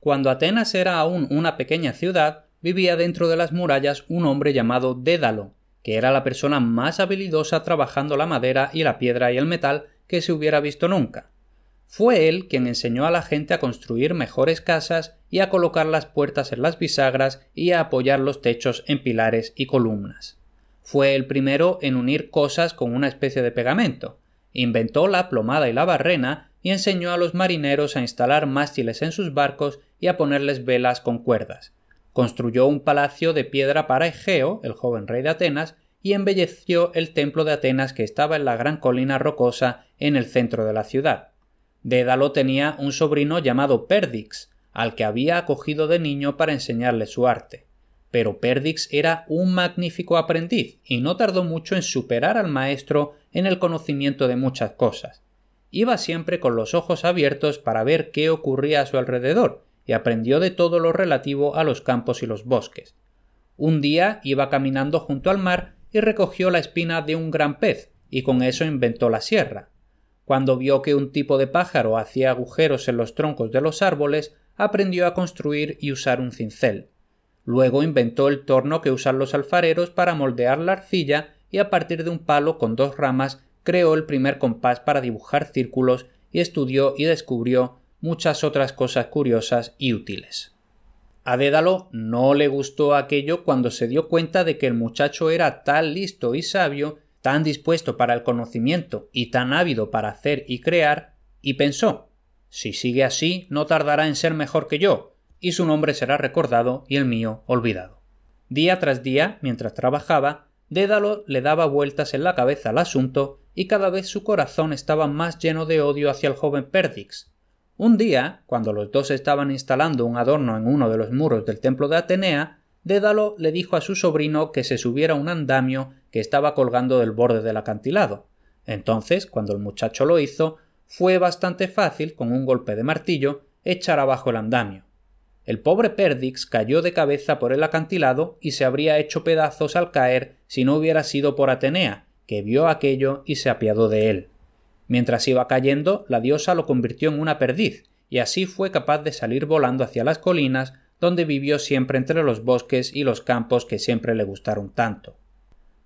Cuando Atenas era aún una pequeña ciudad, vivía dentro de las murallas un hombre llamado Dédalo, que era la persona más habilidosa trabajando la madera y la piedra y el metal que se hubiera visto nunca. Fue él quien enseñó a la gente a construir mejores casas y a colocar las puertas en las bisagras y a apoyar los techos en pilares y columnas. Fue el primero en unir cosas con una especie de pegamento. Inventó la plomada y la barrena y enseñó a los marineros a instalar mástiles en sus barcos y a ponerles velas con cuerdas. Construyó un palacio de piedra para Egeo, el joven rey de Atenas, y embelleció el templo de Atenas que estaba en la gran colina rocosa en el centro de la ciudad. Dédalo tenía un sobrino llamado Perdix, al que había acogido de niño para enseñarle su arte. Pero Perdix era un magnífico aprendiz y no tardó mucho en superar al maestro en el conocimiento de muchas cosas. Iba siempre con los ojos abiertos para ver qué ocurría a su alrededor y aprendió de todo lo relativo a los campos y los bosques. Un día iba caminando junto al mar y recogió la espina de un gran pez y con eso inventó la sierra. Cuando vio que un tipo de pájaro hacía agujeros en los troncos de los árboles, aprendió a construir y usar un cincel. Luego inventó el torno que usan los alfareros para moldear la arcilla y a partir de un palo con dos ramas creó el primer compás para dibujar círculos y estudió y descubrió muchas otras cosas curiosas y útiles. A Dédalo no le gustó aquello cuando se dio cuenta de que el muchacho era tan listo y sabio tan dispuesto para el conocimiento y tan ávido para hacer y crear, y pensó si sigue así no tardará en ser mejor que yo, y su nombre será recordado y el mío olvidado. Día tras día, mientras trabajaba, Dédalo le daba vueltas en la cabeza al asunto y cada vez su corazón estaba más lleno de odio hacia el joven Perdix. Un día, cuando los dos estaban instalando un adorno en uno de los muros del templo de Atenea, Dédalo le dijo a su sobrino que se subiera un andamio que estaba colgando del borde del acantilado. Entonces, cuando el muchacho lo hizo, fue bastante fácil, con un golpe de martillo, echar abajo el andamio. El pobre Perdix cayó de cabeza por el acantilado y se habría hecho pedazos al caer si no hubiera sido por Atenea, que vio aquello y se apiadó de él. Mientras iba cayendo, la diosa lo convirtió en una perdiz, y así fue capaz de salir volando hacia las colinas, donde vivió siempre entre los bosques y los campos que siempre le gustaron tanto.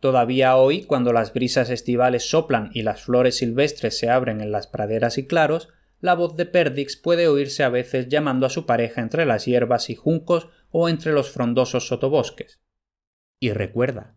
Todavía hoy, cuando las brisas estivales soplan y las flores silvestres se abren en las praderas y claros, la voz de Perdix puede oírse a veces llamando a su pareja entre las hierbas y juncos o entre los frondosos sotobosques. Y recuerda,